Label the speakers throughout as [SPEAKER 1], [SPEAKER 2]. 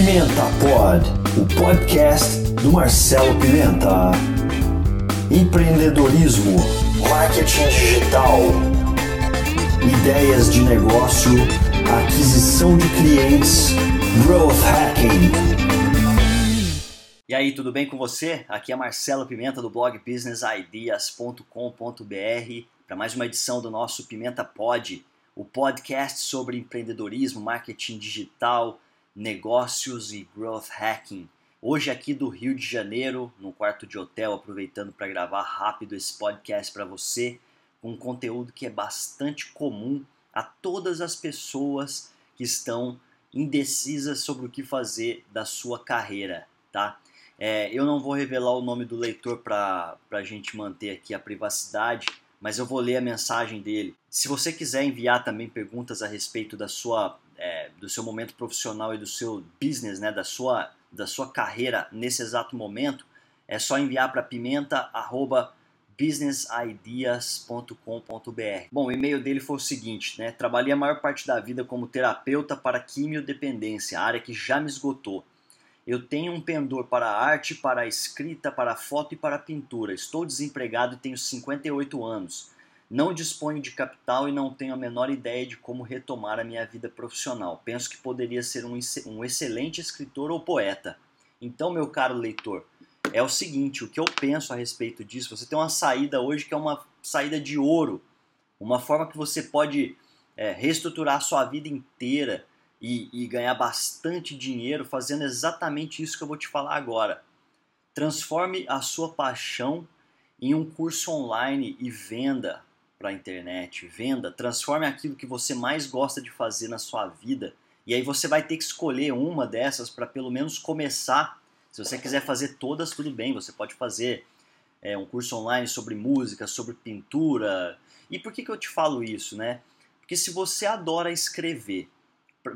[SPEAKER 1] Pimenta Pod, o podcast do Marcelo Pimenta. Empreendedorismo, marketing digital, ideias de negócio, aquisição de clientes, growth hacking.
[SPEAKER 2] E aí, tudo bem com você? Aqui é Marcelo Pimenta do blog businessideas.com.br para mais uma edição do nosso Pimenta Pod, o podcast sobre empreendedorismo, marketing digital, negócios e growth hacking. Hoje aqui do Rio de Janeiro, no quarto de hotel, aproveitando para gravar rápido esse podcast para você, um conteúdo que é bastante comum a todas as pessoas que estão indecisas sobre o que fazer da sua carreira, tá? É, eu não vou revelar o nome do leitor para a gente manter aqui a privacidade, mas eu vou ler a mensagem dele. Se você quiser enviar também perguntas a respeito da sua, do seu momento profissional e do seu business, né, da sua, da sua carreira nesse exato momento, é só enviar para pimenta@businessideas.com.br. Bom, o e-mail dele foi o seguinte, né? Trabalhei a maior parte da vida como terapeuta para quimiodependência, área que já me esgotou. Eu tenho um pendor para a arte, para a escrita, para a foto e para a pintura. Estou desempregado e tenho 58 anos. Não disponho de capital e não tenho a menor ideia de como retomar a minha vida profissional. Penso que poderia ser um, um excelente escritor ou poeta. Então, meu caro leitor, é o seguinte: o que eu penso a respeito disso, você tem uma saída hoje que é uma saída de ouro, uma forma que você pode é, reestruturar a sua vida inteira e, e ganhar bastante dinheiro fazendo exatamente isso que eu vou te falar agora. Transforme a sua paixão em um curso online e venda para a internet. Venda, transforme aquilo que você mais gosta de fazer na sua vida. E aí você vai ter que escolher uma dessas para pelo menos começar. Se você quiser fazer todas, tudo bem. Você pode fazer é, um curso online sobre música, sobre pintura. E por que, que eu te falo isso, né? Porque se você adora escrever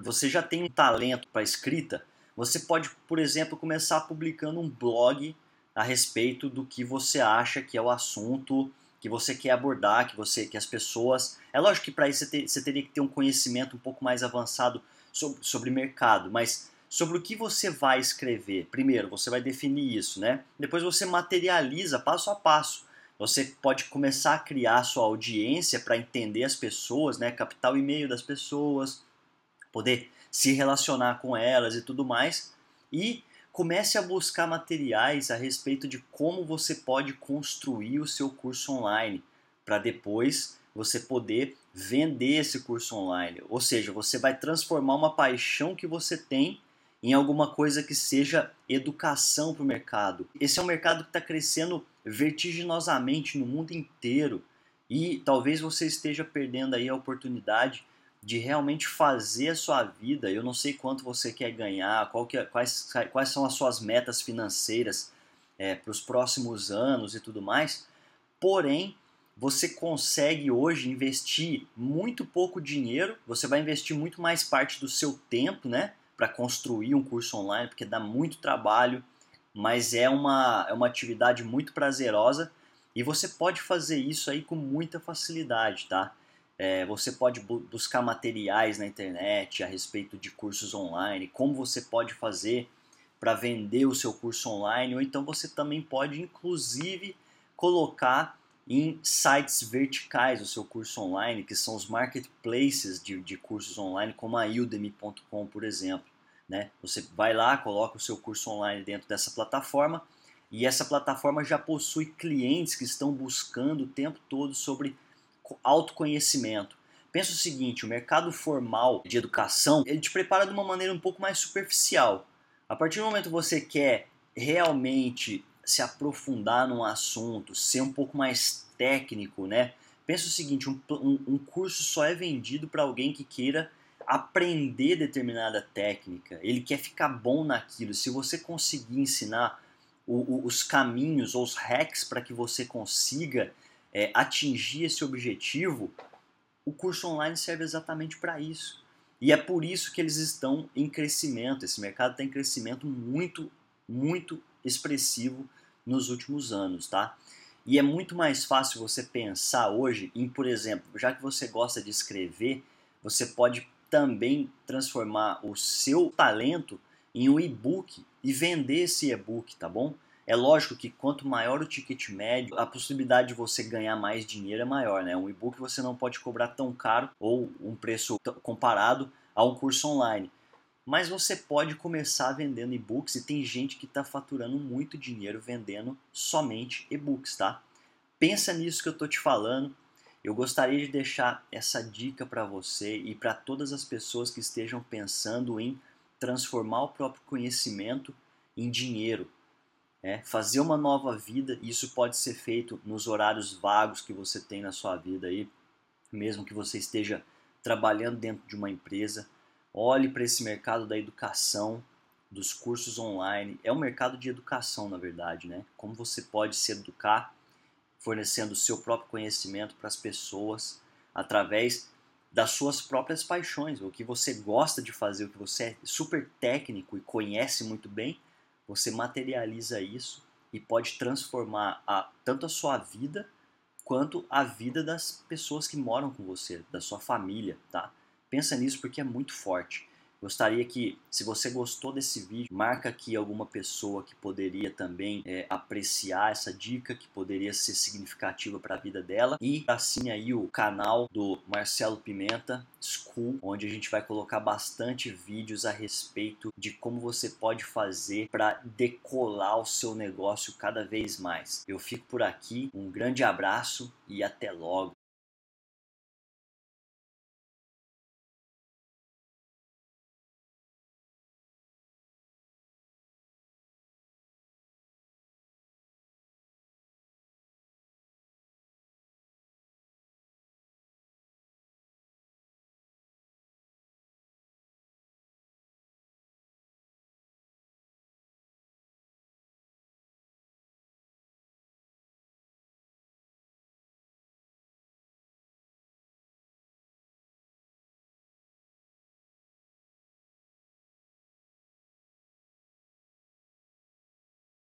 [SPEAKER 2] você já tem um talento para escrita, você pode, por exemplo, começar publicando um blog a respeito do que você acha que é o assunto que você quer abordar, que você que as pessoas. É lógico que para isso você, ter, você, teria que ter um conhecimento um pouco mais avançado sobre, sobre mercado, mas sobre o que você vai escrever. Primeiro, você vai definir isso, né? Depois você materializa passo a passo. Você pode começar a criar a sua audiência para entender as pessoas, né? Captar o e-mail das pessoas, poder se relacionar com elas e tudo mais. E comece a buscar materiais a respeito de como você pode construir o seu curso online para depois você poder vender esse curso online. Ou seja, você vai transformar uma paixão que você tem em alguma coisa que seja educação para o mercado. Esse é um mercado que está crescendo vertiginosamente no mundo inteiro e talvez você esteja perdendo aí a oportunidade de realmente fazer a sua vida. Eu não sei quanto você quer ganhar, é, quais, quais são as suas metas financeiras é, para os próximos anos e tudo mais. Porém, você consegue hoje investir muito pouco dinheiro, você vai investir muito mais parte do seu tempo, né, para construir um curso online, porque dá muito trabalho, mas é uma, é uma atividade muito prazerosa e você pode fazer isso aí com muita facilidade, tá? É, você pode bu buscar materiais na internet a respeito de cursos online, como você pode fazer para vender o seu curso online, ou então você também pode, inclusive, colocar em sites verticais o seu curso online, que são os marketplaces de, de cursos online, como a udemy.com, por exemplo. Né? Você vai lá, coloca o seu curso online dentro dessa plataforma e essa plataforma já possui clientes que estão buscando o tempo todo sobre autoconhecimento. Pensa o seguinte, o mercado formal de educação, ele te prepara de uma maneira um pouco mais superficial. A partir do momento que você quer realmente se aprofundar num assunto, ser um pouco mais técnico, né? Pensa o seguinte, um, um, um curso só é vendido para alguém que queira aprender determinada técnica, ele quer ficar bom naquilo. Se você conseguir ensinar o, o, os caminhos ou os hacks para que você consiga é, atingir esse objetivo, o curso online serve exatamente para isso. E é por isso que eles estão em crescimento. Esse mercado está em crescimento muito, muito expressivo nos últimos anos, tá? E é muito mais fácil você pensar hoje em, por exemplo, já que você gosta de escrever, você pode também transformar o seu talento em um e-book e vender esse e-book, tá bom? É lógico que quanto maior o ticket médio, a possibilidade de você ganhar mais dinheiro é maior, né? Um e-book você não pode cobrar tão caro ou um preço comparado a um curso online. Mas você pode começar vendendo e-books e tem gente que está faturando muito dinheiro vendendo somente e-books, tá? Pensa nisso que eu estou te falando. Eu gostaria de deixar essa dica para você e para todas as pessoas que estejam pensando em transformar o próprio conhecimento em dinheiro. É, fazer uma nova vida, isso pode ser feito nos horários vagos que você tem na sua vida aí, mesmo que você esteja trabalhando dentro de uma empresa. Olhe para esse mercado da educação, dos cursos online. É um mercado de educação, na verdade, né? Como você pode se educar fornecendo o seu próprio conhecimento para as pessoas através das suas próprias paixões, o que você gosta de fazer, o que você é super técnico e conhece muito bem, você materializa isso e pode transformar a, tanto a sua vida quanto a vida das pessoas que moram com você, da sua família, tá? Pensa nisso porque é muito forte. Gostaria que, se você gostou desse vídeo, marca aqui alguma pessoa que poderia também é, apreciar essa dica, que poderia ser significativa para a vida dela. E assine aí o canal do Marcelo Pimenta School, onde a gente vai colocar bastante vídeos a respeito de como você pode fazer para decolar o seu negócio cada vez mais. Eu fico por aqui, um grande abraço e até logo.